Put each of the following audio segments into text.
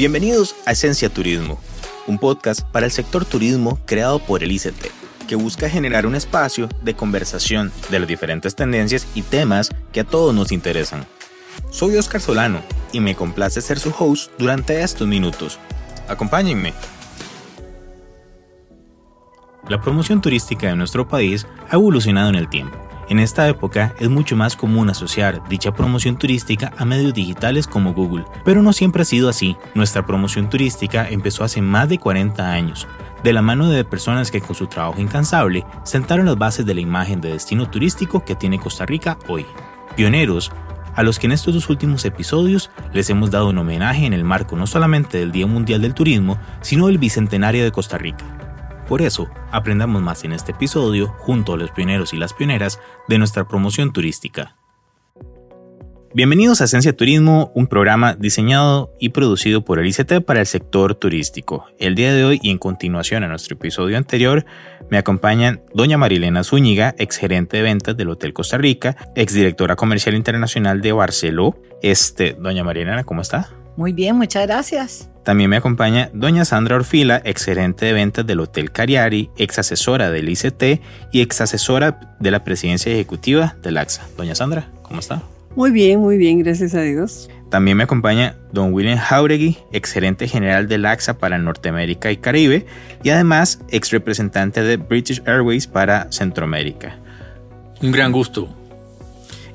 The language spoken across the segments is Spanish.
Bienvenidos a Esencia Turismo, un podcast para el sector turismo creado por el ICT, que busca generar un espacio de conversación de las diferentes tendencias y temas que a todos nos interesan. Soy Oscar Solano y me complace ser su host durante estos minutos. Acompáñenme. La promoción turística de nuestro país ha evolucionado en el tiempo en esta época es mucho más común asociar dicha promoción turística a medios digitales como Google, pero no siempre ha sido así. Nuestra promoción turística empezó hace más de 40 años, de la mano de personas que con su trabajo incansable sentaron las bases de la imagen de destino turístico que tiene Costa Rica hoy. Pioneros, a los que en estos dos últimos episodios les hemos dado un homenaje en el marco no solamente del Día Mundial del Turismo, sino del Bicentenario de Costa Rica. Por eso, aprendamos más en este episodio junto a los pioneros y las pioneras de nuestra promoción turística. Bienvenidos a Esencia Turismo, un programa diseñado y producido por el ICT para el sector turístico. El día de hoy y en continuación a nuestro episodio anterior me acompañan doña Marilena Zúñiga, ex gerente de ventas del Hotel Costa Rica, ex directora comercial internacional de Barceló. Este, doña Marilena, ¿cómo está? Muy bien, muchas gracias. También me acompaña doña Sandra Orfila, ex gerente de ventas del Hotel Cariari, ex asesora del ICT y ex asesora de la presidencia ejecutiva del AXA. Doña Sandra, ¿cómo está? Muy bien, muy bien, gracias a Dios. También me acompaña don William Jauregui, ex gerente general del AXA para Norteamérica y Caribe y además ex representante de British Airways para Centroamérica. Un gran gusto.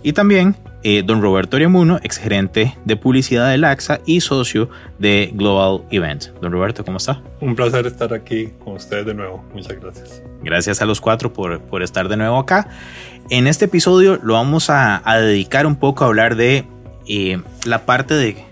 Y también eh, don Roberto Oriamuno, ex gerente de publicidad del AXA y socio de Global Event. Don Roberto, ¿cómo está? Un placer estar aquí con ustedes de nuevo. Muchas gracias. Gracias a los cuatro por, por estar de nuevo acá. En este episodio lo vamos a, dedicar un poco a hablar de eh, la parte de,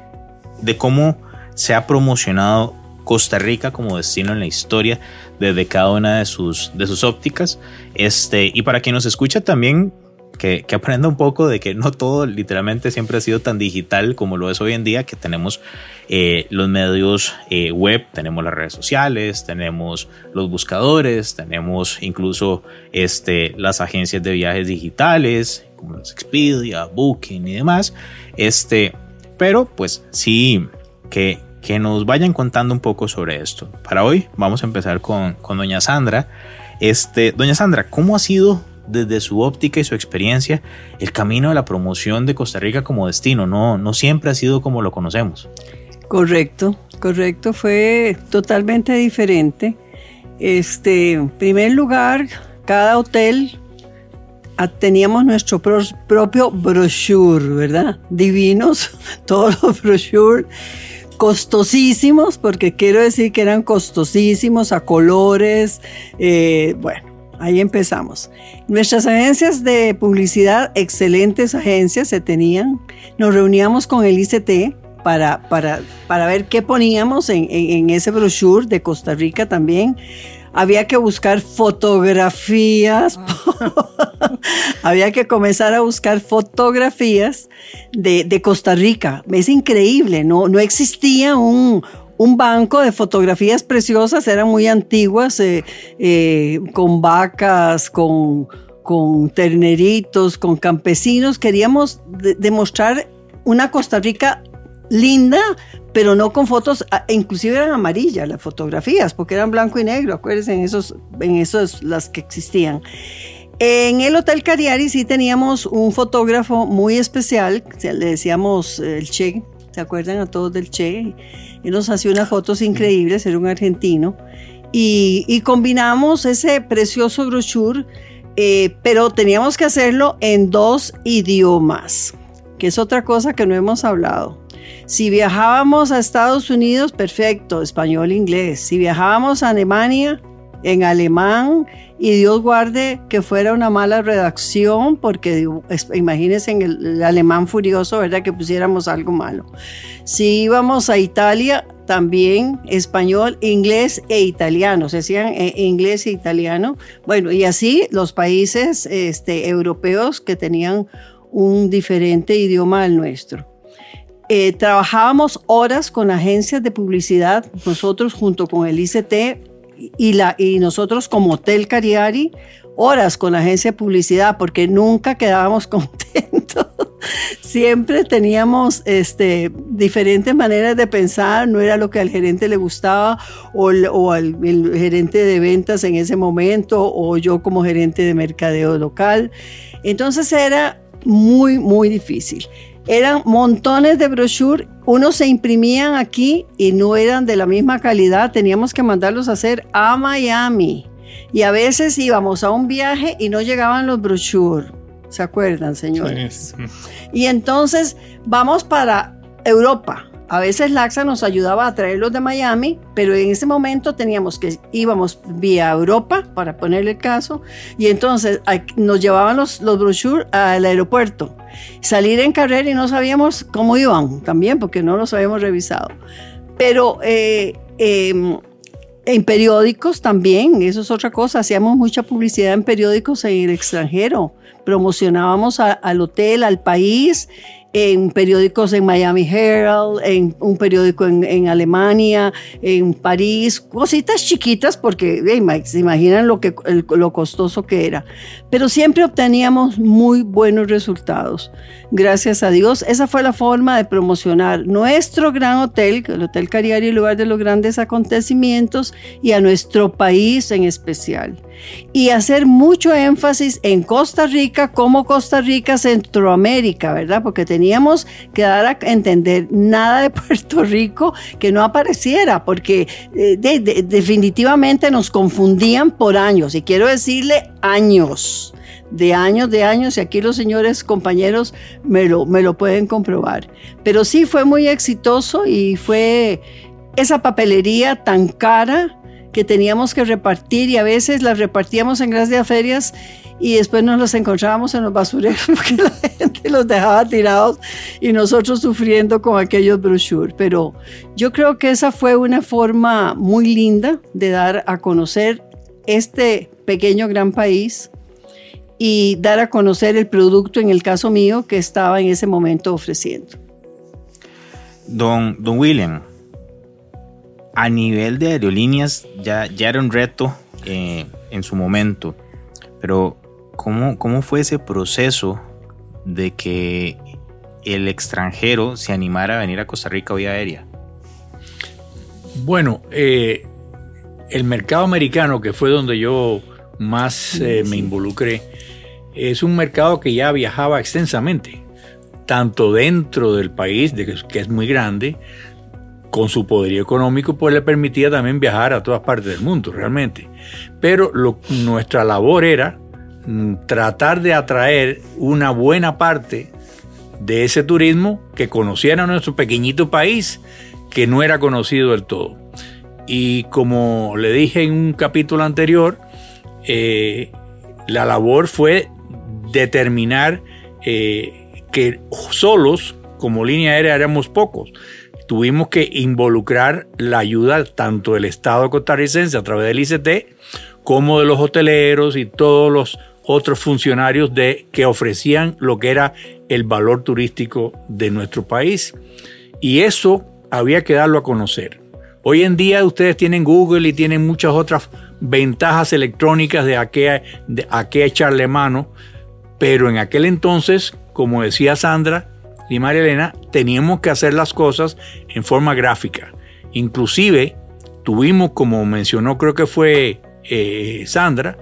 de cómo se ha promocionado Costa Rica como destino en la historia desde cada una de sus, de sus ópticas. Este, y para quien nos escucha también, que, aprenda un poco de que no todo literalmente siempre ha sido tan digital como lo es hoy en día, que tenemos eh, los medios eh, web, tenemos las redes sociales, tenemos los buscadores, tenemos incluso este, las agencias de viajes digitales, como las Expedia, Booking y demás. Este, pero pues sí, que, que nos vayan contando un poco sobre esto. Para hoy vamos a empezar con, con doña Sandra. Este, doña Sandra, ¿cómo ha sido desde su óptica y su experiencia el camino de la promoción de Costa Rica como destino. No, no siempre ha sido como lo conocemos. Correcto, correcto, fue totalmente diferente. Este, en primer lugar, cada hotel ah, teníamos nuestro propio brochure, ¿verdad? Divinos, todos los brochures costosísimos, porque quiero decir que eran costosísimos a colores, eh, bueno, Ahí empezamos. Nuestras agencias de publicidad, excelentes agencias se tenían. Nos reuníamos con el ICT para, para, para ver qué poníamos en, en, ese brochure de Costa Rica también. Había que buscar fotografías, había que comenzar a buscar fotografías de, de, Costa Rica. Es increíble, no, no existía un, un banco de fotografías preciosas, eran muy antiguas, eh, eh, con vacas, con, con, terneritos, con campesinos. Queríamos demostrar una Costa Rica linda, pero no con fotos, inclusive eran amarillas las fotografías, porque eran blanco y negro, acuérdense, en esos, en esos las que existían. En el Hotel Cariari sí teníamos un fotógrafo muy especial, le decíamos el Che, ¿se acuerdan a todos del Che? y nos hacía unas fotos increíbles, era un argentino, y, combinamos ese precioso brochure, eh, pero teníamos que hacerlo en dos idiomas, que es otra cosa que no hemos hablado. Si viajábamos a Estados Unidos, perfecto, español, inglés. Si viajábamos a Alemania, en alemán y Dios guarde que fuera una mala redacción porque imagínense en el, alemán furioso, ¿verdad? Que pusiéramos algo malo. Si íbamos a Italia, también español, inglés e italiano, se decían eh, inglés e italiano. Bueno, y así los países este, europeos que tenían un diferente idioma al nuestro. Eh, trabajábamos horas con agencias de publicidad, nosotros junto con el ICT y, nosotros como Hotel Cariari, horas con la agencia de publicidad porque nunca quedábamos contentos. siempre teníamos este, diferentes maneras de pensar, no era lo que al gerente le gustaba o, o al el gerente de ventas en ese momento o yo como gerente de mercadeo local. Entonces era muy, muy difícil. Eran montones de brochures, unos se imprimían aquí y no eran de la misma calidad, teníamos que mandarlos a hacer a Miami. Y a veces íbamos a un viaje y no llegaban los brochures. ¿Se acuerdan, señores? Y entonces vamos para Europa. A veces Laxa nos ayudaba a traerlos de Miami, pero en ese momento teníamos que íbamos vía Europa, para ponerle el caso, y entonces nos llevaban los, los brochures al aeropuerto. Salir en carrera y no sabíamos cómo iban también, porque no los habíamos revisado. Pero eh, em, en periódicos también, eso es otra cosa, hacíamos mucha publicidad en periódicos en el extranjero, promocionábamos al hotel, al país en periódicos en Miami Herald, en un periódico en, Alemania, en París, cositas chiquitas porque se imaginan lo, que, lo costoso que era. Pero siempre obteníamos muy buenos resultados. Gracias a Dios, esa fue la forma de promocionar nuestro gran hotel, el Hotel Cariari, lugar de los grandes acontecimientos, y a nuestro país en especial y hacer mucho énfasis en Costa Rica como Costa Rica, Centroamérica, ¿verdad? Porque teníamos que dar a entender nada de Puerto Rico que no apareciera, porque eh, definitivamente nos confundían por años, y quiero decirle años de años, de años, y aquí los señores compañeros me lo, me lo pueden comprobar. Pero sí fue muy exitoso y fue esa papelería tan cara que teníamos que repartir y a veces las repartíamos en gracias ferias y después nos las encontrábamos en los basureros porque la gente los dejaba tirados y nosotros sufriendo con aquellos brochures. Pero yo creo que esa fue una forma muy linda de dar a conocer este pequeño gran país y dar a conocer el producto, en el caso mío, que estaba en ese momento ofreciendo. Don, don William, a nivel de aerolíneas ya, ya era un reto eh, en su momento, pero ¿cómo, ¿cómo fue ese proceso de que el extranjero se animara a venir a Costa Rica vía aérea? Bueno, eh, el mercado americano, que fue donde yo más eh, me involucré, es un mercado que ya viajaba extensamente, tanto dentro del país, que es muy grande, con su poderío económico, pues le permitía también viajar a todas partes del mundo, realmente. Pero nuestra labor era mm, tratar de atraer una buena parte de ese turismo que conociera nuestro pequeñito país, que no era conocido del todo. Y como le dije en un capítulo anterior, eh, la labor fue determinar eh, que solos, como línea aérea, éramos pocos tuvimos que involucrar la ayuda tanto del Estado costarricense a través del ICT como de los hoteleros y todos los otros funcionarios de, que ofrecían lo que era el valor turístico de nuestro país. Y eso había que darlo a conocer. Hoy en día ustedes tienen Google y tienen muchas otras ventajas electrónicas de a qué, de a qué echarle mano, pero en aquel entonces, como decía Sandra, y María Elena, teníamos que hacer las cosas en forma gráfica. Inclusive tuvimos, como mencionó creo que fue eh, Sandra,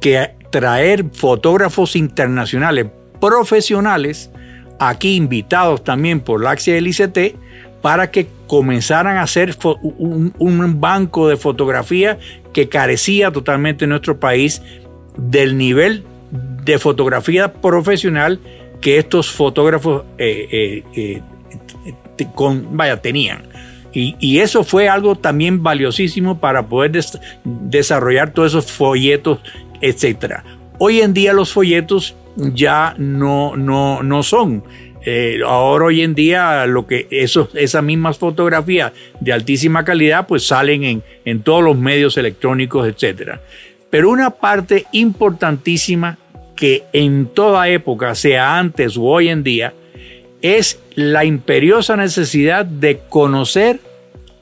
que traer fotógrafos internacionales profesionales, aquí invitados también por la AXIA del ICT, para que comenzaran a hacer un, un banco de fotografía que carecía totalmente en nuestro país del nivel de fotografía profesional que estos fotógrafos eh, eh, eh, con, vaya, tenían. Y, eso fue algo también valiosísimo para poder desarrollar todos esos folletos, etc. Hoy en día los folletos ya no, no, no son. ahora hoy en día lo que esos, esas mismas fotografías de altísima calidad pues salen en, en todos los medios electrónicos, etc. Pero una parte importantísima que en toda época, sea antes o hoy en día, es la imperiosa necesidad de conocer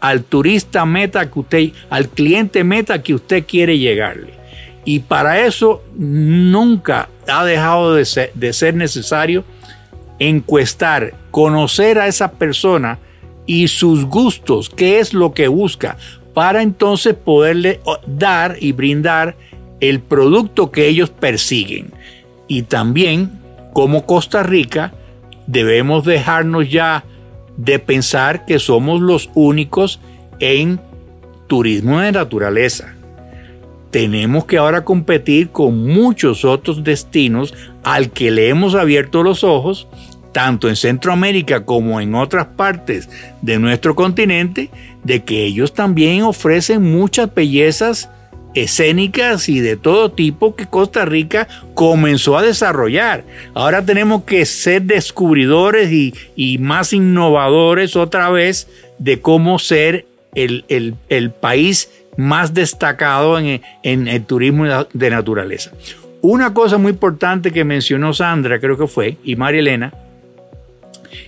al turista meta que usted, al cliente meta que usted quiere llegarle. Y para eso nunca ha dejado de ser, necesario encuestar, conocer a esa persona y sus gustos, qué es lo que busca, para entonces poderle dar y brindar el producto que ellos persiguen. Y también, como Costa Rica, debemos dejarnos ya de pensar que somos los únicos en turismo de naturaleza. Tenemos que ahora competir con muchos otros destinos al que le hemos abierto los ojos, tanto en Centroamérica como en otras partes de nuestro continente, de que ellos también ofrecen muchas bellezas escénicas y de todo tipo que Costa Rica comenzó a desarrollar. Ahora tenemos que ser descubridores y, más innovadores otra vez de cómo ser el, país más destacado en, en el turismo de naturaleza. Una cosa muy importante que mencionó Sandra, creo que fue, y María Elena,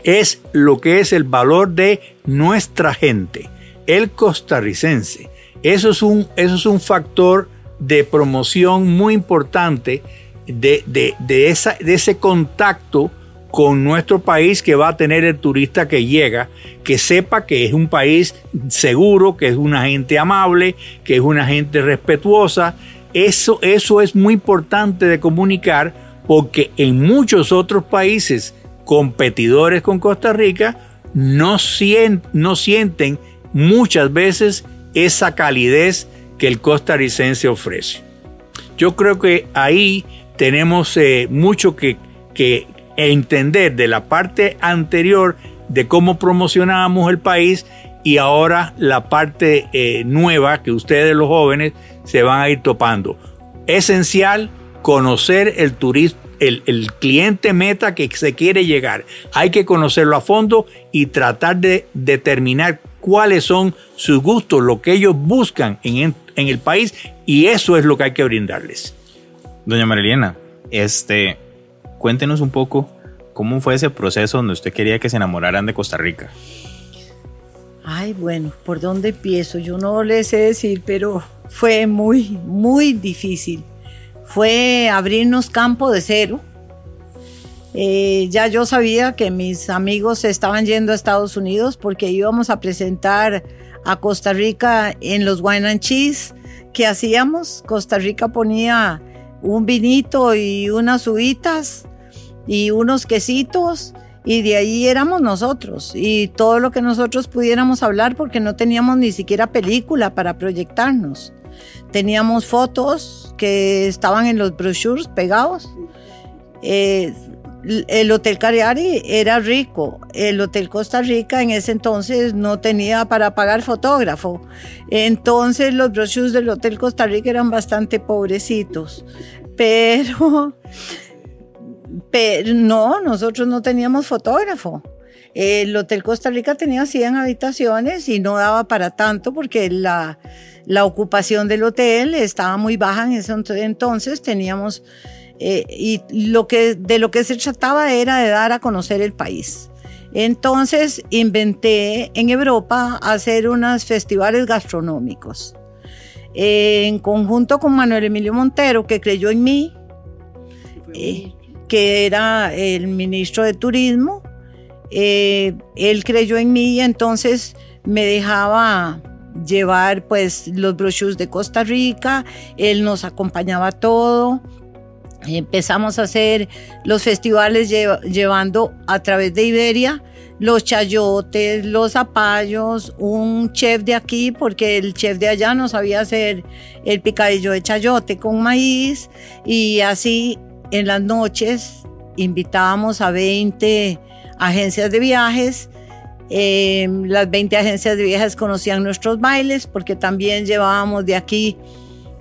es lo que es el valor de nuestra gente, el costarricense. Eso es un, eso es un factor de promoción muy importante de, de, esa, de ese contacto con nuestro país que va a tener el turista que llega, que sepa que es un país seguro, que es una gente amable, que es una gente respetuosa. Eso, eso es muy importante de comunicar porque en muchos otros países competidores con Costa Rica no, no sienten muchas veces esa calidez que el costarricense ofrece. Yo creo que ahí tenemos eh, mucho que, entender de la parte anterior de cómo promocionábamos el país y ahora la parte eh, nueva que ustedes los jóvenes se van a ir topando. Esencial conocer el turismo, el, el, cliente meta que se quiere llegar. Hay que conocerlo a fondo y tratar de determinar cuáles son sus gustos, lo que ellos buscan en, el país y eso es lo que hay que brindarles. Doña Marilena, este, cuéntenos un poco cómo fue ese proceso donde usted quería que se enamoraran de Costa Rica. Ay, bueno, ¿por dónde empiezo? Yo no le sé decir, pero fue muy, muy difícil. Fue abrirnos campo de cero eh, ya yo sabía que mis amigos estaban yendo a Estados Unidos porque íbamos a presentar a Costa Rica en los Wine and. ¿Qué hacíamos? Costa Rica ponía un vinito y unas uvitas y unos quesitos y de ahí éramos nosotros y todo lo que nosotros pudiéramos hablar porque no teníamos ni siquiera película para proyectarnos. Teníamos fotos que estaban en los brochures pegados. Eh, el Hotel Cariari era rico. El Hotel Costa Rica en ese entonces no tenía para pagar fotógrafo. Entonces los brochures del Hotel Costa Rica eran bastante pobrecitos. Pero, pero no, nosotros no teníamos fotógrafo. El Hotel Costa Rica tenía 100 habitaciones y no daba para tanto porque la, la ocupación del hotel estaba muy baja en ese entonces. Teníamos eh, y lo que, de lo que se trataba era de dar a conocer el país. Entonces inventé en Europa hacer unos festivales gastronómicos. Eh, en conjunto con Manuel Emilio Montero, que creyó en mí, eh, que era el ministro de Turismo, él creyó en mí y entonces me dejaba llevar pues los brochures de Costa Rica, él nos acompañaba todo, Empezamos a hacer los festivales llevando a través de Iberia los chayotes, los zapallos, un chef de aquí, porque el chef de allá no sabía hacer el picadillo de chayote con maíz y así en las noches invitábamos a 20 agencias de viajes. Em, las 20 agencias de viajes conocían nuestros bailes porque también llevábamos de aquí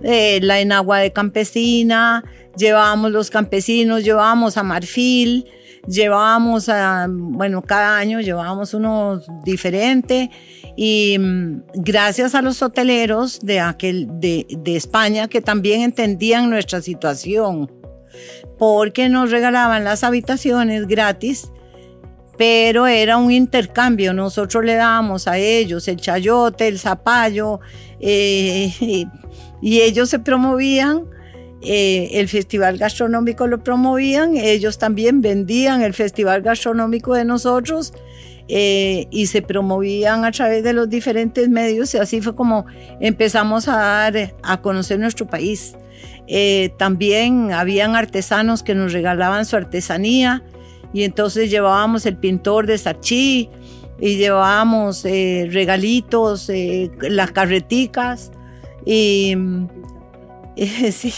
eh, la enagua de campesina, llevábamos los campesinos, llevábamos a Marfil, llevábamos a, bueno, cada año llevábamos uno diferente y mm, gracias a los hoteleros de, aquel, de, de España que también entendían nuestra situación, porque nos regalaban las habitaciones gratis pero era un intercambio. Nosotros le dábamos a ellos el chayote, el zapallo, eh, y ellos se promovían eh, el festival gastronómico lo promovían, ellos también vendían el festival gastronómico de nosotros eh, y se promovían a través de los diferentes medios y así fue como empezamos a dar a conocer nuestro país. Eh, también habían artesanos que nos regalaban su artesanía y entonces llevábamos el pintor de Sachí y llevábamos regalitos, las carreticas y sí.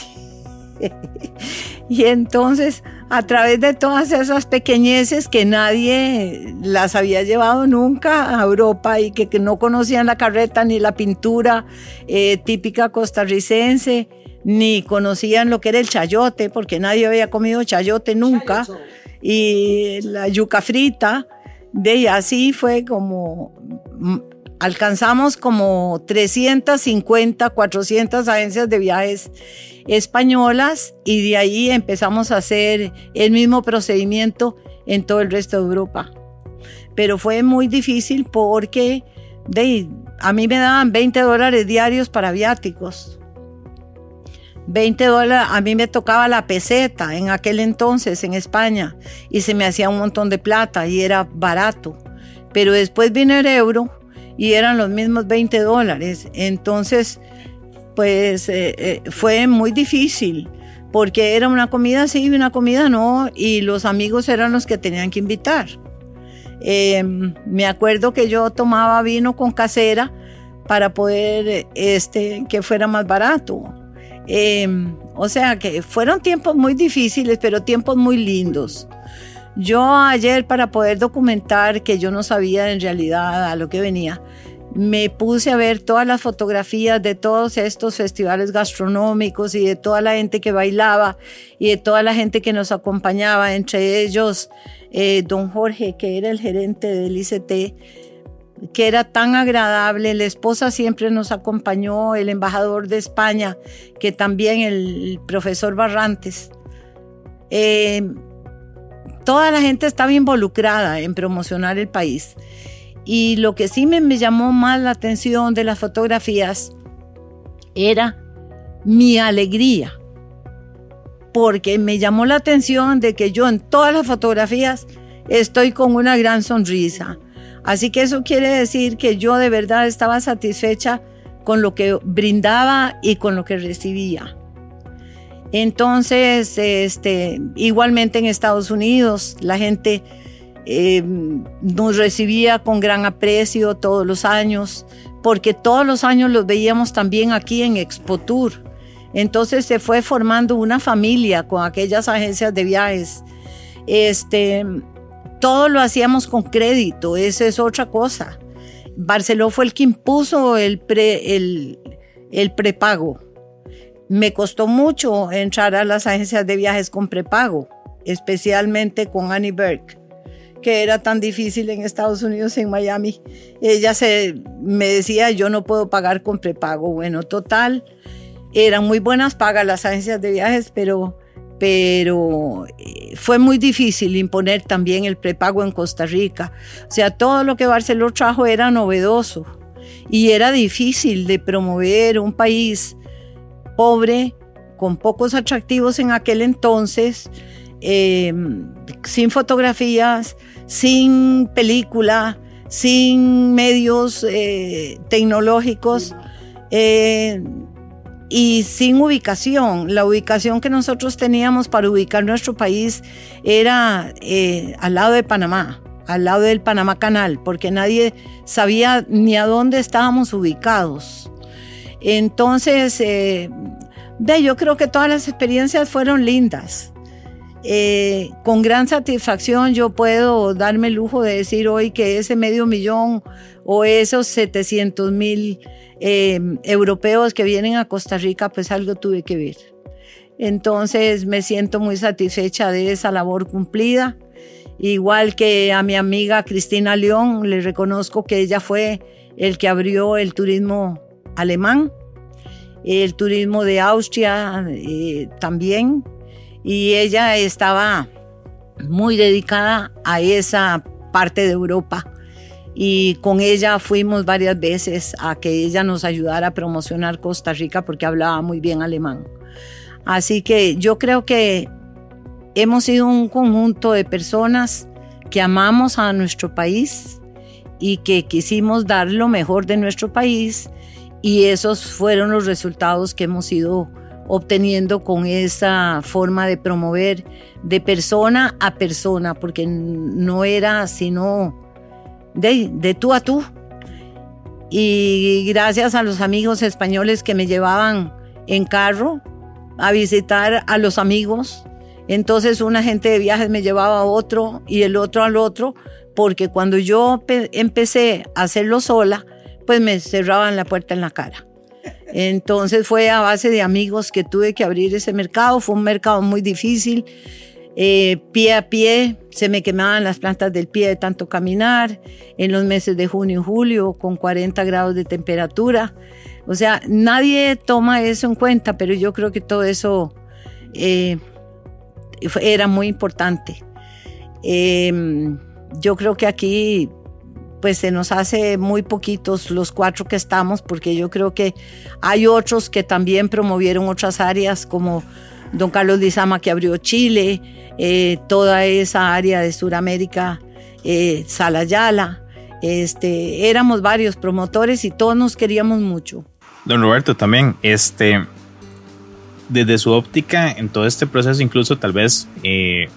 y entonces, a través de todas esas pequeñeces que nadie las había llevado nunca a Europa y que, no conocían la carreta ni la pintura eh, típica costarricense, ni conocían lo que era el chayote, porque nadie había comido chayote nunca, y la yuca frita, de así fue como alcanzamos como 350, 400 agencias de viajes españolas y de ahí empezamos a hacer el mismo procedimiento en todo el resto de Europa. Pero fue muy difícil porque de, a mí me daban 20 dólares diarios para viáticos. 20 dólares, a mí me tocaba la peseta en aquel entonces en España y se me hacía un montón de plata y era barato. Pero después vino el euro y eran los mismos 20 dólares. Entonces, pues eh, eh, fue muy difícil porque era una comida sí y una comida no, y los amigos eran los que tenían que invitar. Em, me acuerdo que yo tomaba vino con casera para poder este, que fuera más barato. Em, o sea que fueron tiempos muy difíciles, pero tiempos muy lindos. Yo ayer para poder documentar que yo no sabía en realidad a lo que venía, me puse a ver todas las fotografías de todos estos festivales gastronómicos y de toda la gente que bailaba y de toda la gente que nos acompañaba, entre ellos eh, don Jorge, que era el gerente del ICT, que era tan agradable, la esposa siempre nos acompañó, el embajador de España, que también el profesor Barrantes. Eh, toda la gente estaba involucrada en promocionar el país. Y lo que sí me, llamó más la atención de las fotografías era mi alegría, porque me llamó la atención de que yo en todas las fotografías estoy con una gran sonrisa. Así que eso quiere decir que yo de verdad estaba satisfecha con lo que brindaba y con lo que recibía. Entonces, este, igualmente en Estados Unidos, la gente eh, nos recibía con gran aprecio todos los años, porque todos los años los veíamos también aquí en Expo Tour. Entonces se fue formando una familia con aquellas agencias de viajes. Este, todo lo hacíamos con crédito, esa es otra cosa. Barceló fue el que impuso el, el, el prepago. Me costó mucho entrar a las agencias de viajes con prepago, especialmente con Annie Burke que era tan difícil en Estados Unidos, en Miami. Ella se, me decía, yo no puedo pagar con prepago. Bueno, total, eran muy buenas pagas las agencias de viajes, pero, pero eh, fue muy difícil imponer también el prepago en Costa Rica. O sea, todo lo que Barcelona trajo era novedoso y era difícil de promover un país pobre, con pocos atractivos en aquel entonces, eh, sin fotografías, sin película, sin medios eh, tecnológicos eh, y sin ubicación. La ubicación que nosotros teníamos para ubicar nuestro país era al lado de Panamá, al lado del Panamá Canal, porque nadie sabía ni a dónde estábamos ubicados. Entonces, yo creo que todas las experiencias fueron lindas. Eh, con gran satisfacción yo puedo darme el lujo de decir hoy que ese medio millón o esos 700 mil eh, europeos que vienen a Costa Rica, pues algo tuve que ver. Entonces me siento muy satisfecha de esa labor cumplida. Igual que a mi amiga Cristina León, le reconozco que ella fue el que abrió el turismo alemán, el turismo de Austria eh, también, y ella estaba muy dedicada a esa parte de Europa y con ella fuimos varias veces a que ella nos ayudara a promocionar Costa Rica porque hablaba muy bien alemán. Así que yo creo que hemos sido un conjunto de personas que amamos a nuestro país y que quisimos dar lo mejor de nuestro país y esos fueron los resultados que hemos ido obteniendo con esa forma de promover de persona a persona, porque no era sino de, de tú a tú. Y gracias a los amigos españoles que me llevaban en carro a visitar a los amigos, entonces una gente de viajes me llevaba a otro y el otro al otro, porque cuando yo empecé a hacerlo sola, pues me cerraban la puerta en la cara. Entonces fue a base de amigos que tuve que abrir ese mercado. Fue un mercado muy difícil. Eh, pie a pie, se me quemaban las plantas del pie de tanto caminar. En los meses de junio y julio, con 40 grados de temperatura. O sea, nadie toma eso en cuenta, pero yo creo que todo eso eh, era muy importante. Em, yo creo que aquí pues se nos hace muy poquitos los cuatro que estamos, porque yo creo que hay otros que también promovieron otras áreas, como don Carlos Lizama que abrió Chile, eh, toda esa área de Sudamérica, eh, Salayala. Este, éramos varios promotores y todos nos queríamos mucho. Don Roberto, también, este, desde su óptica, en todo este proceso, incluso tal vez eh,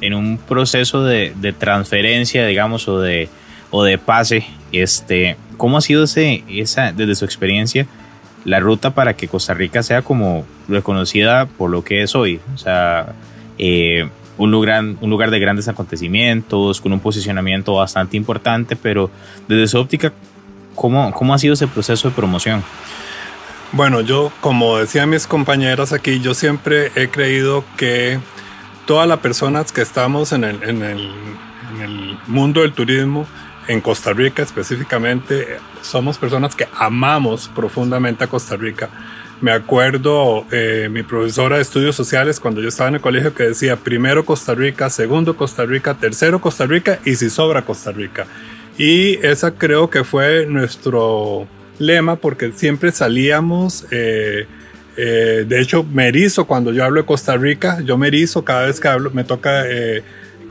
en un proceso de, de transferencia, digamos, o de o de pase, este, ¿cómo ha sido ese, esa, desde su experiencia la ruta para que Costa Rica sea como reconocida por lo que es hoy? O sea, eh, un, lugar, un lugar de grandes acontecimientos, con un posicionamiento bastante importante, pero desde su óptica, ¿cómo, cómo ha sido ese proceso de promoción? Bueno, yo, como decían mis compañeras aquí, yo siempre he creído que todas las personas que estamos en el, en el, en el mundo del turismo, en Costa Rica específicamente, somos personas que amamos profundamente a Costa Rica. Me acuerdo eh, mi profesora de estudios sociales cuando yo estaba en el colegio que decía primero Costa Rica, segundo Costa Rica, tercero Costa Rica y si sobra Costa Rica. Y esa creo que fue nuestro lema porque siempre salíamos, eh, eh, de hecho me erizo cuando yo hablo de Costa Rica, yo me erizo cada vez que hablo, me toca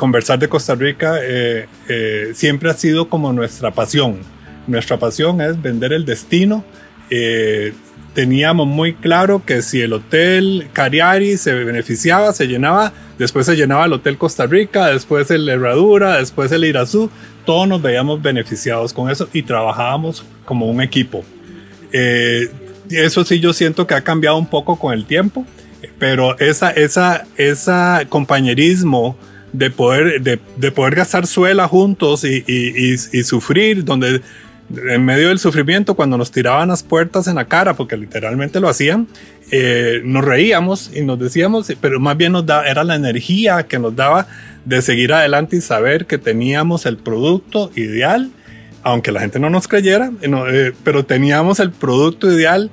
conversar de Costa Rica eh, eh, siempre ha sido como nuestra pasión. Nuestra pasión es vender el destino. Eh, teníamos muy claro que si el hotel Cariari se beneficiaba, se llenaba, después se llenaba el hotel Costa Rica, después el Herradura, después el Irazú, todos nos veíamos beneficiados con eso y trabajábamos como un equipo. eso sí yo siento que ha cambiado un poco con el tiempo, pero esa, esa, esa compañerismo, de poder, de, de poder gastar suela juntos y, y, y, sufrir, donde en medio del sufrimiento, cuando nos tiraban las puertas en la cara, porque literalmente lo hacían, eh, nos reíamos y nos decíamos, pero más bien nos da, era la energía que nos daba de seguir adelante y saber que teníamos el producto ideal, aunque la gente no nos creyera, eh, pero teníamos el producto ideal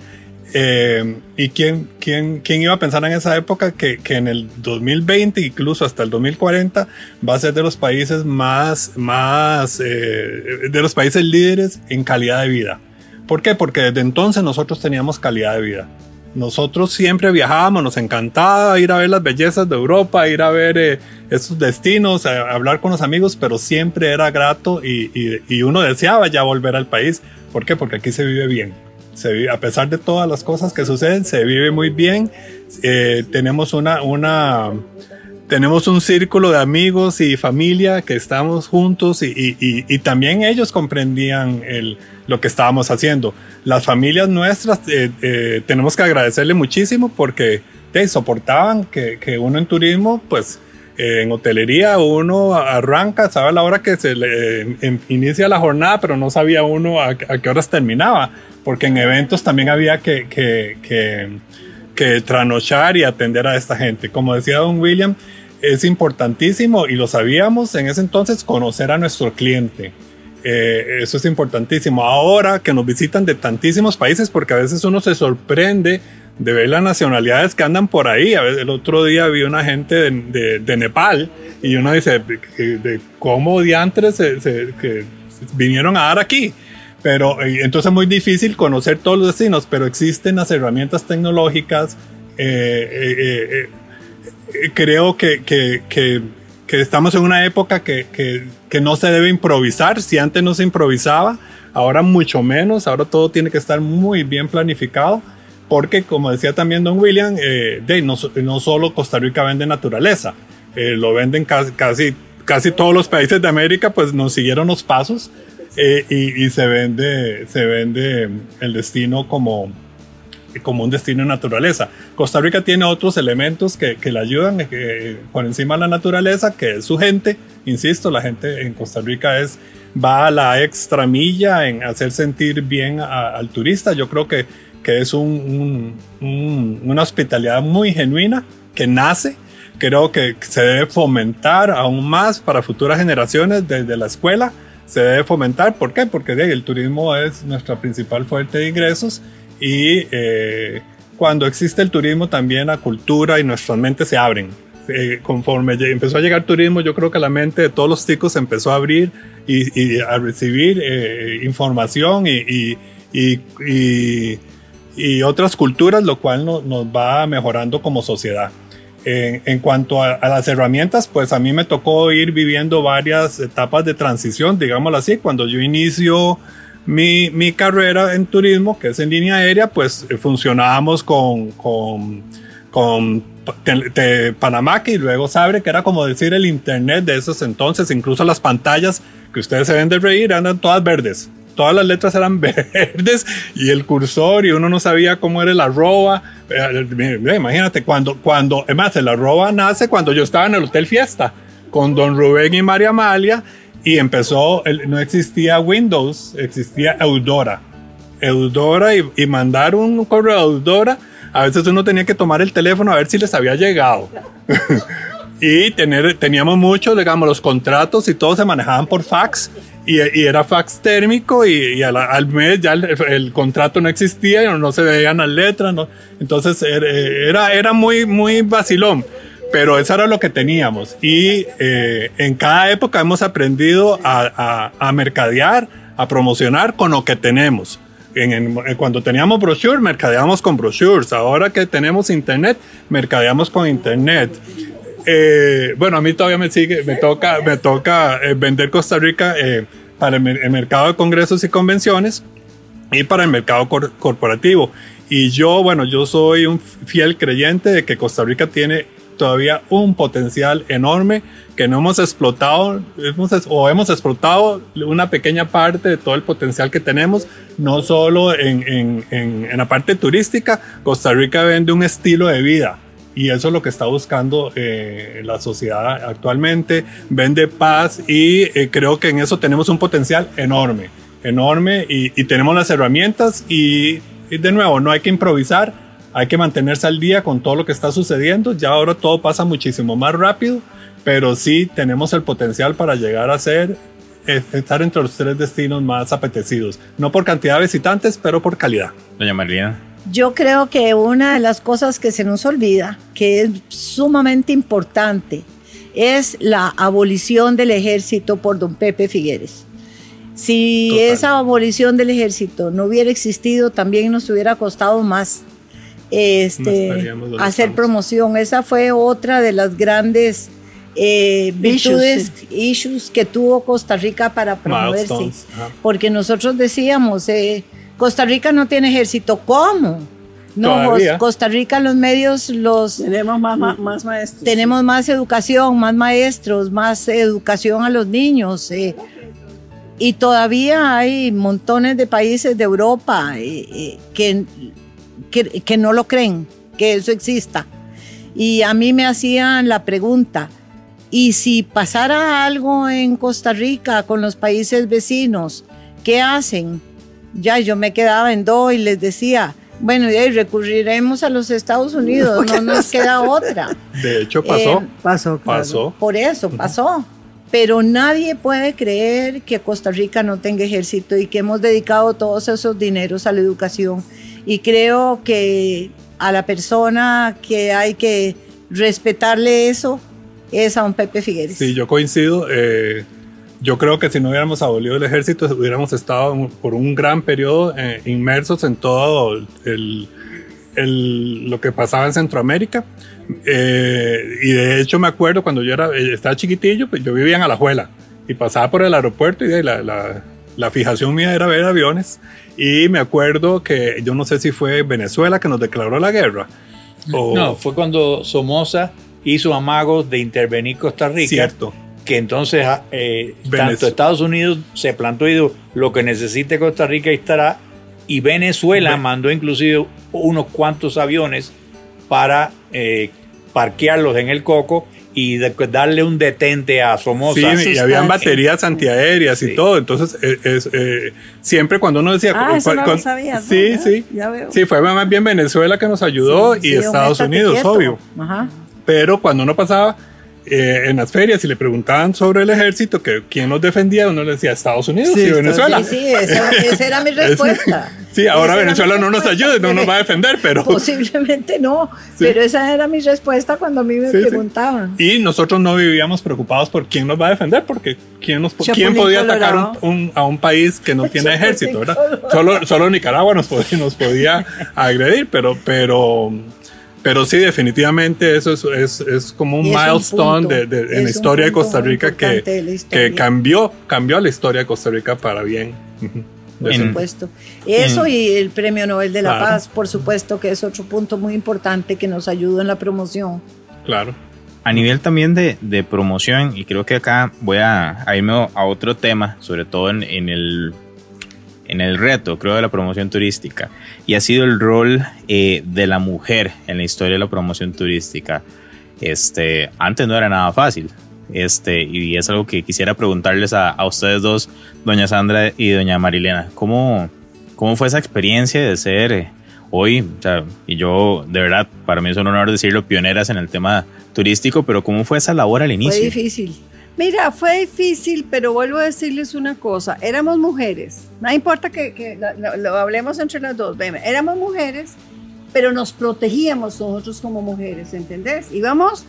eh, ¿Y quién, quién, quién iba a pensar en esa época que, que, en el 2020, incluso hasta el 2040, va a ser de los países más, más, eh, de los países líderes en calidad de vida? ¿Por qué? Porque desde entonces nosotros teníamos calidad de vida. Nosotros siempre viajábamos, nos encantaba ir a ver las bellezas de Europa, ir a ver eh, esos destinos, a, hablar con los amigos, pero siempre era grato y, y, y uno deseaba ya volver al país. ¿Por qué? Porque aquí se vive bien a pesar de todas las cosas que suceden, se vive muy bien. Eh, tenemos una, una, tenemos un círculo de amigos y familia que estamos juntos y, y, también ellos comprendían el, lo que estábamos haciendo. Las familias nuestras eh, eh, tenemos que agradecerle muchísimo porque soportaban que, que, uno en turismo, pues en hotelería uno arranca, sabe la hora que se le, inicia la jornada, pero no sabía uno a, a qué horas terminaba porque en eventos también había que, que, que, que tranochar y atender a esta gente. Como decía don William, es importantísimo y lo sabíamos en ese entonces conocer a nuestro cliente. Eh, eso es importantísimo. Ahora que nos visitan de tantísimos países, porque a veces uno se sorprende de ver las nacionalidades que andan por ahí. A veces, el otro día vi una gente de, de, de Nepal y uno dice, de, cómo diantres se, se, que vinieron a dar aquí? Pero entonces es muy difícil conocer todos los destinos, pero existen las herramientas tecnológicas eh, creo que, que, que, que, estamos en una época que, que, no se debe improvisar. Si antes no se improvisaba, ahora mucho menos. Ahora todo tiene que estar muy bien planificado. Porque, como decía también Don William, de, no, no, solo Costa Rica vende naturaleza, lo venden casi, casi, casi todos los países de América, pues nos siguieron los pasos y, y, se, vende, se vende el destino como, como un destino de naturaleza. Costa Rica tiene otros elementos que, que le ayudan que, por encima de la naturaleza, que es su gente. Insisto, la gente en Costa Rica es, va a la extra milla en hacer sentir bien al turista. Yo creo que, que es un, un, una hospitalidad muy genuina que nace. Creo que se debe fomentar aún más para futuras generaciones desde la escuela. Se debe fomentar. ¿Por qué? Porque el turismo es nuestra principal fuente de ingresos y eh, cuando existe el turismo también la cultura y nuestras mentes se abren. Eh, conforme empezó a llegar turismo, yo creo que la mente de todos los chicos se empezó a abrir y, a recibir eh, información y, y, otras culturas, lo cual nos va mejorando como sociedad. En, cuanto a, a, las herramientas, pues a mí me tocó ir viviendo varias etapas de transición, digámoslo así. Cuando yo inicio mi, mi, carrera en turismo, que es en línea aérea, pues eh, funcionábamos con, con, con Panamá y luego Sabre, que era como decir el internet de esos entonces, incluso las pantallas que ustedes se ven de reír eran todas verdes. Todas las letras eran verdes y el cursor y uno no sabía cómo era el arroba. Eh, imagínate, cuando, cuando, además el arroba nace cuando yo estaba en el Hotel Fiesta con don Rubén y María Amalia y empezó, no existía Windows, existía Eudora. Eudora y, mandar un correo a Eudora, a veces uno tenía que tomar el teléfono a ver si les había llegado. y tener, teníamos mucho, digamos, los contratos y todo se manejaban por fax y, era fax térmico y, al, mes ya el, contrato no existía y no, se veían las letras. ¿no? Entonces era, era muy, muy vacilón pero eso era lo que teníamos. Y eh, en cada época hemos aprendido a, a, mercadear, a promocionar con lo que tenemos. En, cuando teníamos brochures, mercadeamos con brochures. Ahora que tenemos internet, mercadeamos con internet. Eh, bueno, a mí todavía me sigue, me toca, me toca eh, vender Costa Rica para el, mercado de congresos y convenciones y para el mercado corporativo. Y yo, bueno, yo soy un fiel creyente de que Costa Rica tiene todavía un potencial enorme que no hemos explotado hemos, o hemos explotado una pequeña parte de todo el potencial que tenemos, no solo en, en, en, la parte turística, Costa Rica vende un estilo de vida. Y eso es lo que está buscando eh, la sociedad actualmente. Vende paz y eh, creo que en eso tenemos un potencial enorme, enorme y, y tenemos las herramientas y, y de nuevo, no hay que improvisar, hay que mantenerse al día con todo lo que está sucediendo. Ya ahora todo pasa muchísimo más rápido, pero sí tenemos el potencial para llegar a ser eh, estar entre los tres destinos más apetecidos, no por cantidad de visitantes, pero por calidad. Doña María. Yo creo que una de las cosas que se nos olvida, que es sumamente importante, es la abolición del ejército por don Pepe Figueres. Si esa abolición del ejército no hubiera existido, también nos hubiera costado más este, hacer promoción. Esa fue otra de las grandes eh, virtudes, issues, que tuvo Costa Rica para promoverse. Porque nosotros decíamos, eh, Costa Rica no tiene ejército, ¿cómo? No, Costa Rica los medios los tenemos más, más, maestros. Tenemos más educación, más maestros, más educación a los niños. Eh, y todavía hay montones de países de Europa que que, no lo creen, que eso exista. Y a mí me hacían la pregunta, ¿y si pasara algo en Costa Rica con los países vecinos, qué hacen? Ya yo me quedaba en do y les decía, bueno, y recurriremos a los Estados Unidos, no nos queda otra. De hecho, pasó. Eh, pasó, pasó. Por eso, pasó. Pero nadie puede creer que Costa Rica no tenga ejército y que hemos dedicado todos esos dineros a la educación y creo que a la persona que hay que respetarle eso es a un Pepe Figueres. Sí, yo coincido. Eh, yo creo que si no hubiéramos abolido el ejército, hubiéramos estado por un gran periodo eh, inmersos en todo el, el, lo que pasaba en Centroamérica. Eh, y de hecho me acuerdo cuando yo era, eh, estaba chiquitillo, pues yo vivía en Alajuela y pasaba por el aeropuerto y la, la, la, fijación mía era ver aviones. Y me acuerdo que yo no sé si fue Venezuela que nos declaró la guerra. O, no, fue cuando Somoza hizo amagos de intervenir Costa Rica. Cierto. Que entonces ah, eh, tanto Estados Unidos se plantó y dijo, lo que necesite Costa Rica estará. Y Venezuela mandó inclusive unos cuantos aviones para eh, parquearlos en el coco y darle un detente a Somoza. Sí, y habían baterías antiaéreas y todo. Entonces, eh, es, eh, siempre cuando uno decía... Ah, eso no lo sabía, Sí, sí. Ya veo. Sí, fue más bien Venezuela que nos ayudó y Estados Unidos, obvio. Ajá. Pero cuando uno pasaba eh, en las ferias y le preguntaban sobre el ejército, que quién nos defendía, uno le decía Estados Unidos y Venezuela. Sí, sí, esa, era mi respuesta. sí, ahora Venezuela no nos ayuda, no nos va a defender, pero... Posiblemente no, pero esa era mi respuesta cuando a mí me preguntaban. Y nosotros no vivíamos preocupados por quién nos va a defender, porque quién, nos, quién podía atacar a un país que no tiene ejército, ¿verdad? Solo, solo Nicaragua nos podía, nos podía agredir, pero... pero pero sí, definitivamente eso es, es, como un milestone de, en la historia de Costa Rica que, que cambió, cambió la historia de Costa Rica para bien. Por supuesto. Eso y el Premio Nobel de la Paz, por supuesto, que es otro punto muy importante que nos ayuda en la promoción. Claro. A nivel también de, de promoción, y creo que acá voy a, irme a otro tema, sobre todo en, en el en el reto, creo, de la promoción turística. Y ha sido el rol eh, de la mujer en la historia de la promoción turística. Este, antes no era nada fácil. Este, y es algo que quisiera preguntarles a, a ustedes dos, doña Sandra y doña Marilena. ¿Cómo, cómo fue esa experiencia de ser eh, hoy, o sea, y yo de verdad, para mí es un honor decirlo, pioneras en el tema turístico, pero ¿cómo fue esa labor al inicio? Fue difícil. Mira, fue difícil, pero vuelvo a decirles una cosa. Éramos mujeres. No importa que, lo, hablemos entre las dos. éramos mujeres, pero nos protegíamos nosotros como mujeres, ¿entendés? Íbamos,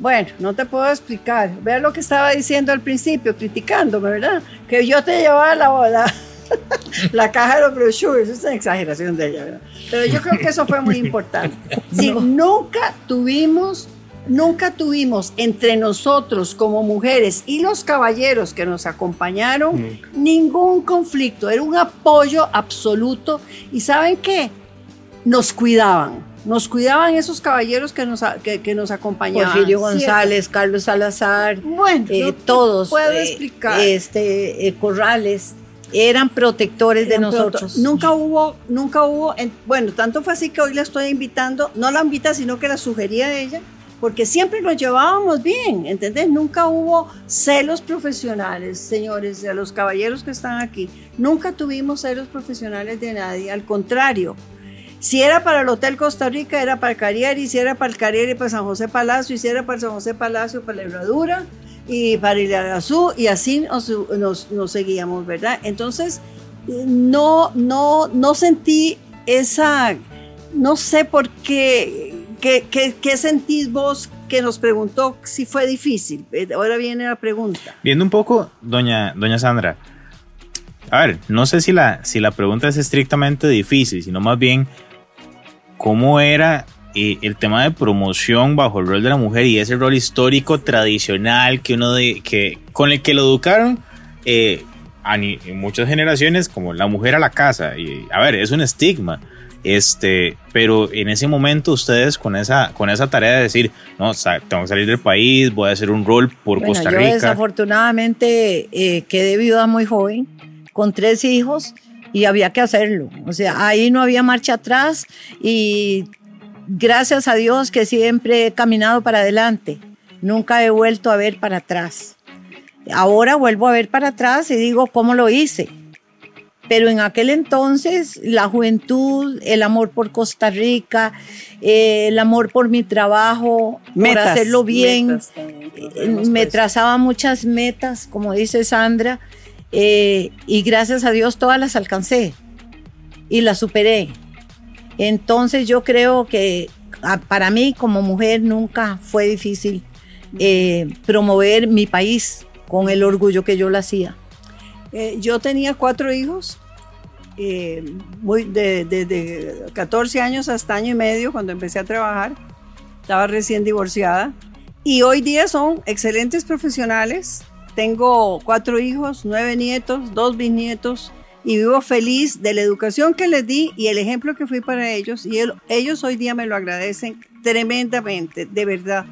bueno, no te puedo explicar. Vea lo que estaba diciendo al principio, criticándome, ¿verdad? Que yo te llevaba la, la, la caja de los brochures. Es una exageración de ella, ¿verdad? Pero yo creo que eso fue muy importante. Si nunca tuvimos nunca tuvimos entre nosotros como mujeres y los caballeros que nos acompañaron ningún conflicto, era un apoyo absoluto y ¿saben qué? Nos cuidaban. Nos cuidaban esos caballeros que nos, que, nos acompañaban. Porfirio González, Carlos Salazar, bueno, eh, todos. Puedo eh, explicar. Este, eh, Corrales eran protectores de nosotros. Nunca hubo, nunca hubo, bueno, tanto fue así que hoy la estoy invitando, no la invita, sino que la sugería ella, porque siempre nos llevábamos bien, ¿entendés? Nunca hubo celos profesionales, señores, de los caballeros que están aquí. Nunca tuvimos celos profesionales de nadie, al contrario. Si era para el Hotel Costa Rica, era para el Carieri, si era para el Carieri, para San José Palacio, si era para San José Palacio, para la Herradura, y para el Arazú, y así nos, nos seguíamos, ¿verdad? Entonces, no, no, no sentí esa, no sé por qué, ¿Qué, qué, sentís vos que nos preguntó si fue difícil? Eh, ahora viene la pregunta. Viendo un poco, doña, doña Sandra, a ver, no sé si la, si la pregunta es estrictamente difícil, sino más bien cómo era eh, el tema de promoción bajo el rol de la mujer y ese rol histórico tradicional que uno de, que, con el que lo educaron eh, en muchas generaciones como la mujer a la casa. Y, a ver, es un estigma. Este, pero en ese momento ustedes con esa, con esa tarea de decir, no, tengo que salir del país, voy a hacer un rol por Costa Rica. Yo desafortunadamente eh, quedé viuda muy joven, con tres hijos, y había que hacerlo. O sea, ahí no había marcha atrás y gracias a Dios que siempre he caminado para adelante. Nunca he vuelto a ver para atrás. Ahora vuelvo a ver para atrás y digo, ¿cómo lo hice? Pero en aquel entonces la juventud, el amor por Costa Rica, eh, el amor por mi trabajo, por hacerlo bien, eh, me trazaba muchas metas, como dice Sandra, eh, y gracias a Dios todas las alcancé y las superé. Entonces yo creo que ah, para mí como mujer nunca fue difícil promover mi país con el orgullo que yo lo hacía. Eh, yo tenía cuatro hijos eh, muy, desde de, 14 años hasta año y medio cuando empecé a trabajar. Estaba recién divorciada. Y hoy día son excelentes profesionales. Tengo cuatro hijos, nueve nietos, dos bisnietos y vivo feliz de la educación que les di y el ejemplo que fui para ellos. Y ellos hoy día me lo agradecen tremendamente, de verdad.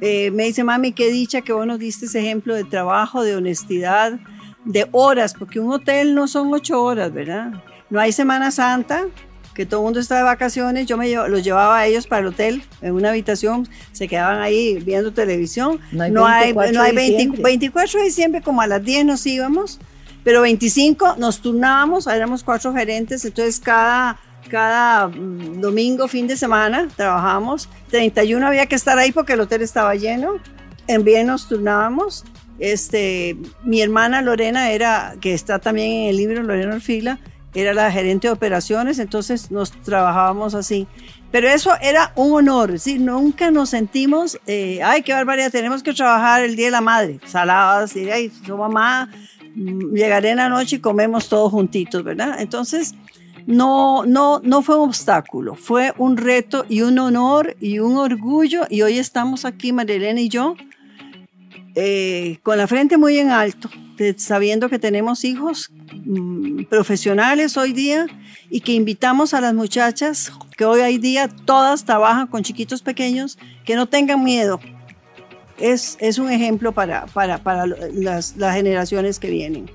Eh, me dice, mami, qué dicha que vos nos diste ese ejemplo de trabajo, de honestidad, de horas, porque un hotel no son ocho horas, ¿verdad? No hay Semana Santa, que todo el mundo está de vacaciones, yo me los llevaba a ellos para el hotel, en una habitación, se quedaban ahí viendo televisión. No hay, no hay, no hay 24 de diciembre, como a las 10 nos íbamos, pero 25 nos turnábamos, éramos cuatro gerentes, entonces cada cada mm, domingo, fin de semana, trabajamos. 31 había que estar ahí porque el hotel estaba lleno. En bien nos turnábamos. Este, mi hermana Lorena era, que está también en el libro, Lorena Orfila, era la gerente de operaciones, entonces nos trabajábamos así. Pero eso era un honor, ¿sí? nunca nos sentimos, eh, ay, qué barbaridad, tenemos que trabajar el Día de la Madre, saladas, y ay, su mamá, mm, llegaré en la noche y comemos todos juntitos, ¿verdad? Entonces, no, no, no fue un obstáculo, fue un reto y un honor y un orgullo. Y hoy estamos aquí, Marilena y yo, eh, con la frente muy en alto, sabiendo que tenemos hijos mm, profesionales hoy día y que invitamos a las muchachas que hoy día todas trabajan con chiquitos pequeños, que no tengan miedo. Es, es un ejemplo para, para, para las, las generaciones que vienen.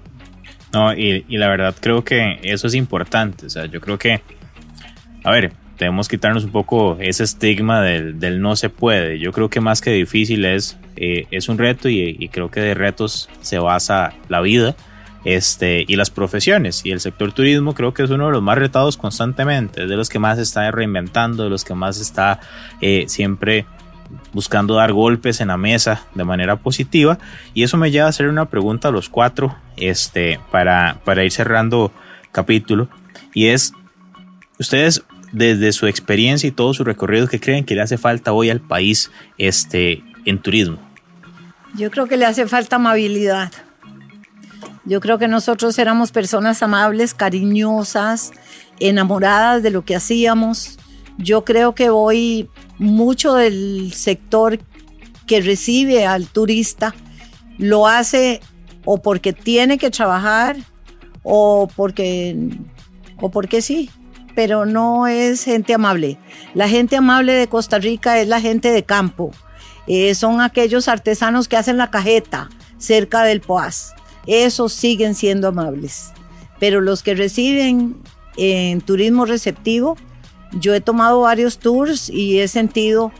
No, y, la verdad creo que eso es importante. O sea, yo creo que, a ver, debemos quitarnos un poco ese estigma del, no se puede. Yo creo que más que difícil es, eh, es un reto y, creo que de retos se basa la vida este, y las profesiones. Y el sector turismo creo que es uno de los más retados constantemente, es de los que más se está reinventando, de los que más está eh, siempre buscando dar golpes en la mesa de manera positiva. Y eso me lleva a hacer una pregunta a los cuatro este, para, para ir cerrando capítulo. Y es, ustedes desde su experiencia y todo su recorrido, ¿qué creen que le hace falta hoy al país este, en turismo? Yo creo que le hace falta amabilidad. Yo creo que nosotros éramos personas amables, cariñosas, enamoradas de lo que hacíamos. Yo creo que hoy mucho del sector que recibe al turista lo hace o porque tiene que trabajar o porque, o porque sí, pero no es gente amable. La gente amable de Costa Rica es la gente de campo. Eh, son aquellos artesanos que hacen la cajeta cerca del Poás. Esos siguen siendo amables. Pero los que reciben en turismo receptivo, yo he tomado varios tours y he sentido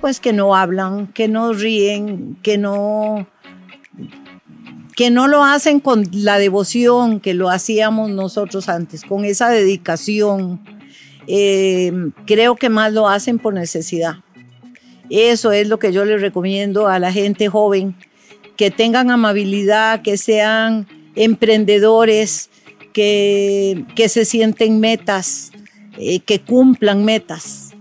pues que no hablan, que no ríen, que no que no lo hacen con la devoción que lo hacíamos nosotros antes, con esa dedicación. Eh, creo que más lo hacen por necesidad. Eso es lo que yo les recomiendo a la gente joven, que tengan amabilidad, que sean emprendedores, que, que se sienten metas, eh, que cumplan metas.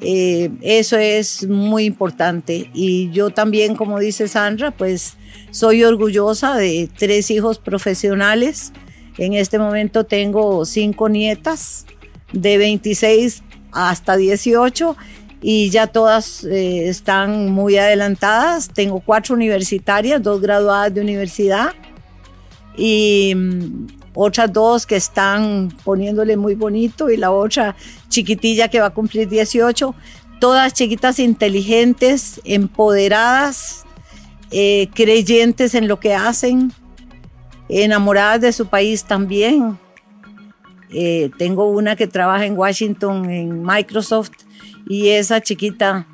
Eh, eso es muy importante. Y yo también, como dice Sandra, pues soy orgullosa de tres hijos profesionales. En este momento tengo cinco nietas de 26 hasta 18 y ya todas eh, están muy adelantadas. Tengo cuatro universitarias, dos graduadas de universidad y mm, otras dos que están poniéndole muy bonito y la otra chiquitilla que va a cumplir 18, todas chiquitas inteligentes, empoderadas, eh, creyentes en lo que hacen, enamoradas de su país también. Eh, tengo una que trabaja en Washington, en Microsoft, y esa chiquita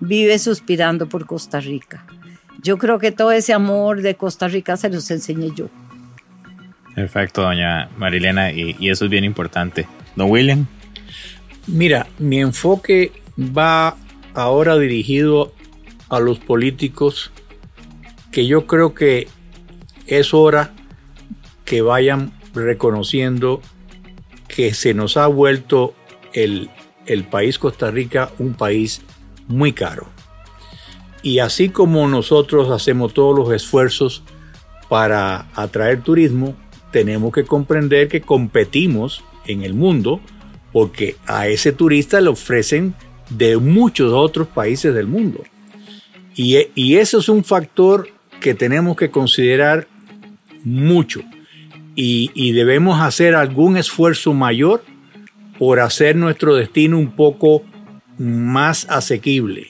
vive suspirando por Costa Rica. Yo creo que todo ese amor de Costa Rica se los enseñé yo. Perfecto, doña Marilena, y, eso es bien importante. Don William. Mira, mi enfoque va ahora dirigido a los políticos que yo creo que es hora que vayan reconociendo que se nos ha vuelto el, el país Costa Rica un país muy caro. Y así como nosotros hacemos todos los esfuerzos para atraer turismo, tenemos que comprender que competimos en el mundo porque a ese turista le ofrecen de muchos otros países del mundo. Y, eso es un factor que tenemos que considerar mucho y, y, debemos hacer algún esfuerzo mayor por hacer nuestro destino un poco más asequible.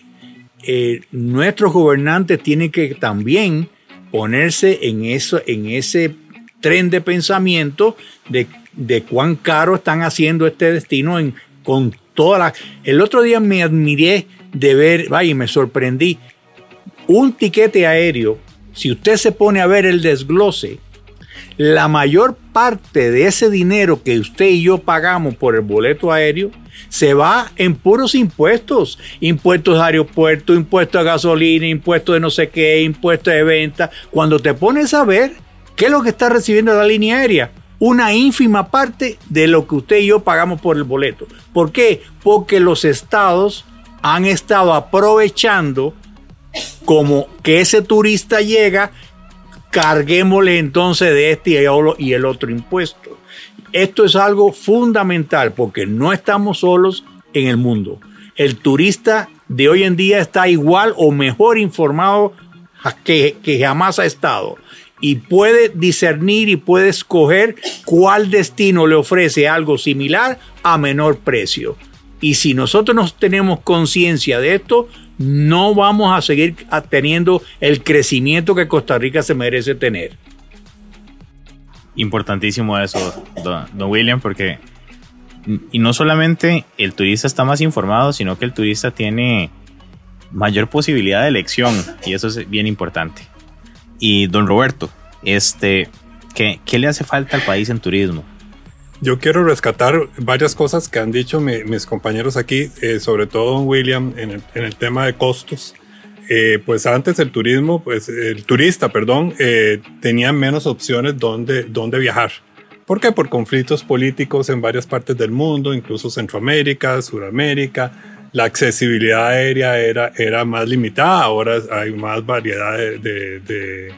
Eh, nuestros gobernantes tienen que también ponerse en, eso, en ese tren de pensamiento de, de cuán caro están haciendo este destino en, con toda la... El otro día me admiré de ver, vaya, me sorprendí, un tiquete aéreo, si usted se pone a ver el desglose, la mayor parte de ese dinero que usted y yo pagamos por el boleto aéreo se va en puros impuestos. Impuestos de aeropuerto, impuestos a gasolina, impuestos de no sé qué, impuestos de venta. Cuando te pones a ver qué es lo que está recibiendo la línea aérea, una ínfima parte de lo que usted y yo pagamos por el boleto. ¿Por qué? Porque los estados han estado aprovechando como que ese turista llega, carguémosle entonces de este y el otro impuesto. Esto es algo fundamental porque no estamos solos en el mundo. El turista de hoy en día está igual o mejor informado que, que jamás ha estado y puede discernir y puede escoger cuál destino le ofrece algo similar a menor precio. Y si nosotros no tenemos conciencia de esto, no vamos a seguir teniendo el crecimiento que Costa Rica se merece tener. Importantísimo eso, don, William, porque y no solamente el turista está más informado, sino que el turista tiene mayor posibilidad de elección y eso es bien importante. Y don Roberto, este, ¿qué, qué le hace falta al país en turismo? Yo quiero rescatar varias cosas que han dicho mis compañeros aquí, eh, sobre todo William, en el, en el tema de costos. Eh, pues antes el turismo, pues el turista, perdón, eh, tenía menos opciones donde, donde viajar. ¿Por qué? Por conflictos políticos en varias partes del mundo, incluso Centroamérica, Suramérica. La accesibilidad aérea era, era más limitada, ahora hay más variedad de, de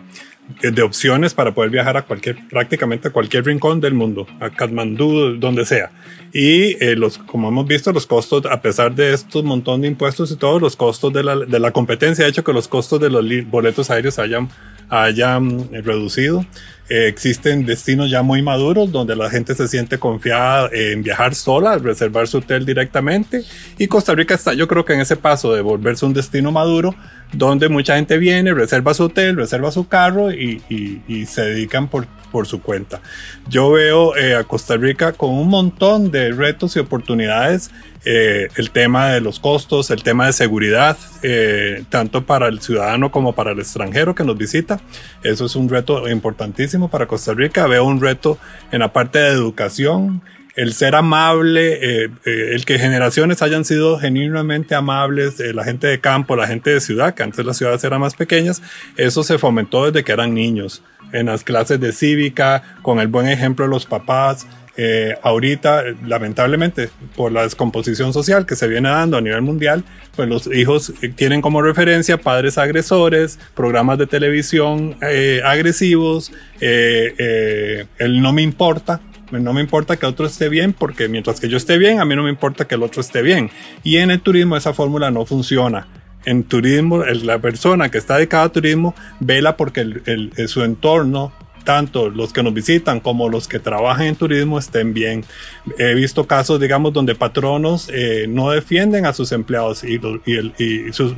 de opciones para poder viajar a cualquier, prácticamente a cualquier rincón del mundo, a Kathmandú, donde sea. Y eh, los, como hemos visto, los costos, a pesar de estos montón de impuestos y todos los costos de la, de la competencia, ha hecho que los costos de los boletos aéreos hayan, hayan reducido. Eh, existen destinos ya muy maduros donde la gente se siente confiada en viajar sola, reservar su hotel directamente. Y Costa Rica está, yo creo que en ese paso de volverse un destino maduro, donde mucha gente viene, reserva su hotel, reserva su carro y, y, se dedican por, por, su cuenta. Yo veo eh, a Costa Rica con un montón de retos y oportunidades. Eh, el tema de los costos, el tema de seguridad, eh, tanto para el ciudadano como para el extranjero que nos visita. Eso es un reto importantísimo para Costa Rica. Veo un reto en la parte de educación, el ser amable, eh, eh, el que generaciones hayan sido genuinamente amables, eh, la gente de campo, la gente de ciudad, que antes las ciudades eran más pequeñas, eso se fomentó desde que eran niños, en las clases de cívica, con el buen ejemplo de los papás. ahorita, lamentablemente, por la descomposición social que se viene dando a nivel mundial, pues los hijos tienen como referencia padres agresores, programas de televisión agresivos, el no me importa, no me importa que otro esté bien porque mientras que yo esté bien, a mí no me importa que el otro esté bien. Y en el turismo esa fórmula no funciona. En turismo, la persona que está dedicada a turismo vela porque el, su entorno tanto los que nos visitan como los que trabajan en turismo estén bien. He visto casos, digamos, donde patronos eh, no defienden a sus empleados y,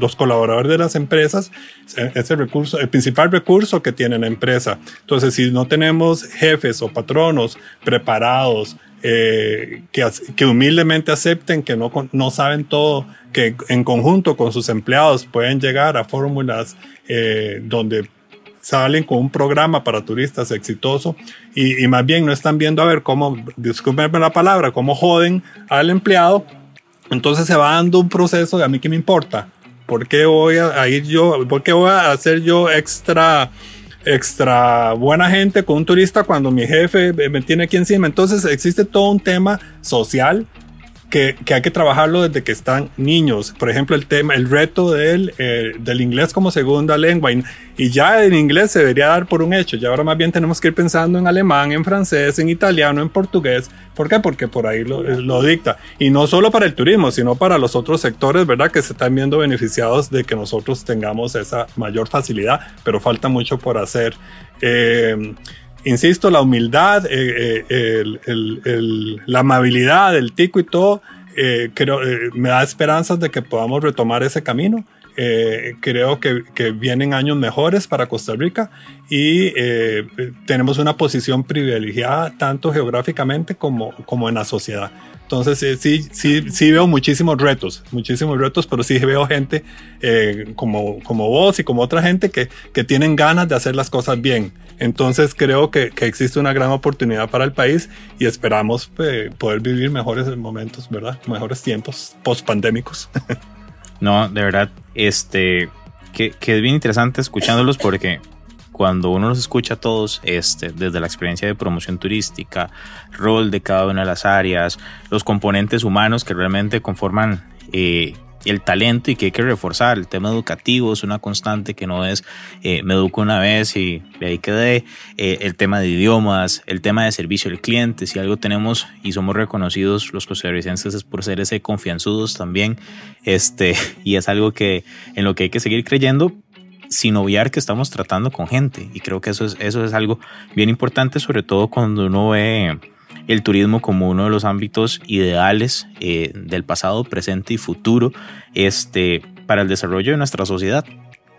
los colaboradores de las empresas eh, es el recurso, el principal recurso que tiene la empresa. Entonces, si no tenemos jefes o patronos preparados, eh, que, que, humildemente acepten que no, no saben todo, que en conjunto con sus empleados pueden llegar a fórmulas donde salen con un programa para turistas exitoso y, más bien no están viendo a ver cómo, discúlpenme la palabra, cómo joden al empleado. Entonces se va dando un proceso de a mí que me importa. ¿Por qué voy a, ir yo? ¿Por qué voy a hacer yo extra, extra buena gente con un turista cuando mi jefe me tiene aquí encima? Entonces existe todo un tema social que, que, hay que trabajarlo desde que están niños. Por ejemplo, el tema, el reto del, eh, del inglés como segunda lengua. Y, y, ya en inglés se debería dar por un hecho. Ya ahora más bien tenemos que ir pensando en alemán, en francés, en italiano, en portugués. ¿Por qué? Porque por ahí lo, lo dicta. Y no solo para el turismo, sino para los otros sectores, ¿verdad? Que se están viendo beneficiados de que nosotros tengamos esa mayor facilidad, pero falta mucho por hacer. Eh, insisto, la humildad, eh, eh, el, la amabilidad, el tico y todo, eh, creo, me da esperanzas de que podamos retomar ese camino. Creo que, que, vienen años mejores para Costa Rica y tenemos una posición privilegiada tanto geográficamente como, como en la sociedad. Entonces eh, sí, sí, sí veo muchísimos retos, muchísimos retos, pero sí veo gente eh, como, como vos y como otra gente que, que tienen ganas de hacer las cosas bien. Entonces creo que, que existe una gran oportunidad para el país y esperamos eh, poder vivir mejores momentos, ¿verdad? Mejores tiempos post-pandémicos. no, de verdad, este, que, que es bien interesante escuchándolos porque cuando uno los escucha a todos, este, desde la experiencia de promoción turística, rol de cada una de las áreas, los componentes humanos que realmente conforman eh, el talento y que hay que reforzar. El tema educativo es una constante que no es eh, me educo una vez y de ahí quedé. Eh, el tema de idiomas, el tema de servicio al cliente, si algo tenemos y somos reconocidos los costarricenses es por ser ese confianzudos también. Este, y es algo que en lo que hay que seguir creyendo, sin obviar que estamos tratando con gente. Y creo que eso es, eso es algo bien importante, sobre todo cuando uno ve el turismo como uno de los ámbitos ideales eh, del pasado, presente y futuro este, para el desarrollo de nuestra sociedad.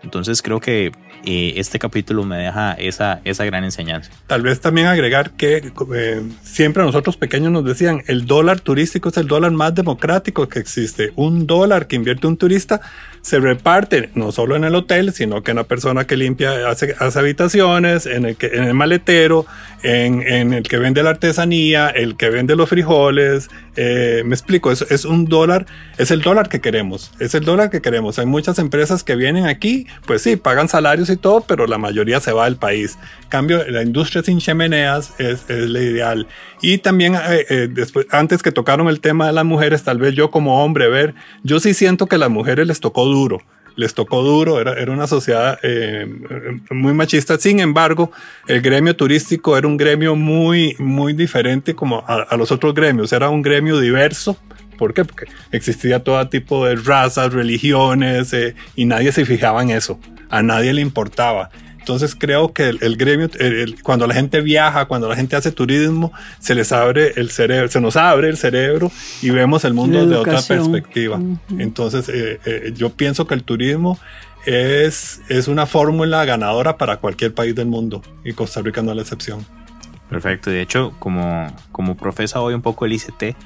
Entonces creo que eh, este capítulo me deja esa, esa gran enseñanza. Tal vez también agregar que eh, siempre nosotros pequeños nos decían, el dólar turístico es el dólar más democrático que existe. Un dólar que invierte un turista se reparte no solo en el hotel, sino que en la persona que limpia, hace, habitaciones, en el, que, en el maletero, en, en, el que vende la artesanía, el que vende los frijoles. Eh, me explico, es un dólar, es el dólar que queremos, es el dólar que queremos. Hay muchas empresas que vienen aquí, pues sí, pagan salarios y todo, pero la mayoría se va del país. cambio, la industria sin chimeneas es, la ideal. Y también, eh, eh, después, antes que tocaron el tema de las mujeres, tal vez yo como hombre, ver, yo sí siento que a las mujeres les tocó duro les tocó duro, era, era una sociedad eh, muy machista. Sin embargo, el gremio turístico era un gremio muy, muy diferente como a, los otros gremios, era un gremio diverso. ¿Por qué? Porque existía todo tipo de razas, religiones eh, y nadie se fijaba en eso, a nadie le importaba. Entonces creo que el, el gremio, el, cuando la gente viaja, cuando la gente hace turismo, se les abre el cerebro, se nos abre el cerebro y vemos el mundo de otra perspectiva. Uh -huh. Entonces eh, eh, yo pienso que el turismo es, es una fórmula ganadora para cualquier país del mundo y Costa Rica no es la excepción. Perfecto, de hecho, como, como profesa hoy un poco el ICT,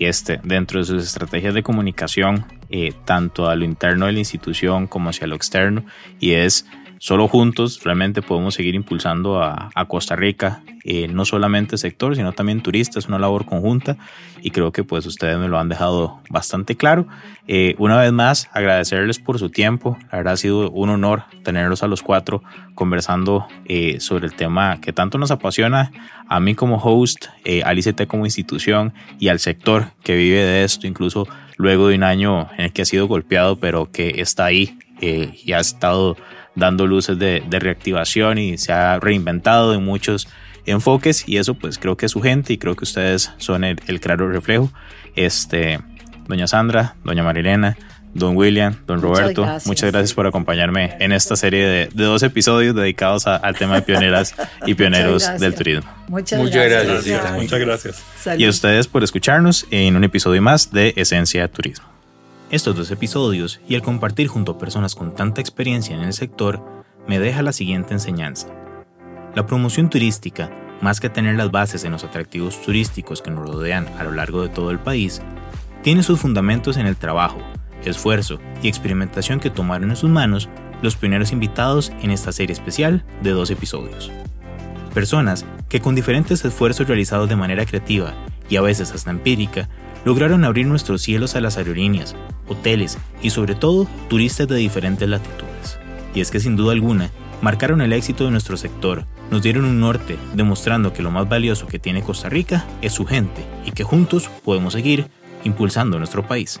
y este, dentro de sus estrategias de comunicación, eh, tanto a lo interno de la institución como hacia lo externo, y es solo juntos realmente podemos seguir impulsando a, a Costa Rica, eh, no solamente sector, sino también turistas, una labor conjunta y creo que pues ustedes me lo han dejado bastante claro. Eh, una vez más, agradecerles por su tiempo, la sido un honor tenerlos a los cuatro conversando eh, sobre el tema que tanto nos apasiona a mí como host, al ICT como institución y al sector que vive de esto, incluso luego de un año en el que ha sido golpeado, pero que está ahí y ha estado dando luces de, de, reactivación y se ha reinventado en muchos enfoques y eso pues creo que es su gente y creo que ustedes son el, el claro reflejo. Este, doña Sandra, doña Marilena, don William, don Roberto, muchas gracias, muchas gracias por acompañarme en esta serie de, de dos episodios dedicados a, al tema de pioneras y pioneros del turismo. Muchas, muchas gracias. gracias. Muchas gracias. Salud. Y a ustedes por escucharnos en un episodio más de Esencia Turismo. Estos dos episodios y el compartir junto a personas con tanta experiencia en el sector me deja la siguiente enseñanza. La promoción turística, más que tener las bases en los atractivos turísticos que nos rodean a lo largo de todo el país, tiene sus fundamentos en el trabajo, esfuerzo y experimentación que tomaron en sus manos los primeros invitados en esta serie especial de dos episodios. Personas que con diferentes esfuerzos realizados de manera creativa y a veces hasta empírica, lograron abrir nuestros cielos a las aerolíneas, hoteles y sobre todo turistas de diferentes latitudes. Y es que sin duda alguna, marcaron el éxito de nuestro sector, nos dieron un norte, demostrando que lo más valioso que tiene Costa Rica es su gente y que juntos podemos seguir impulsando nuestro país.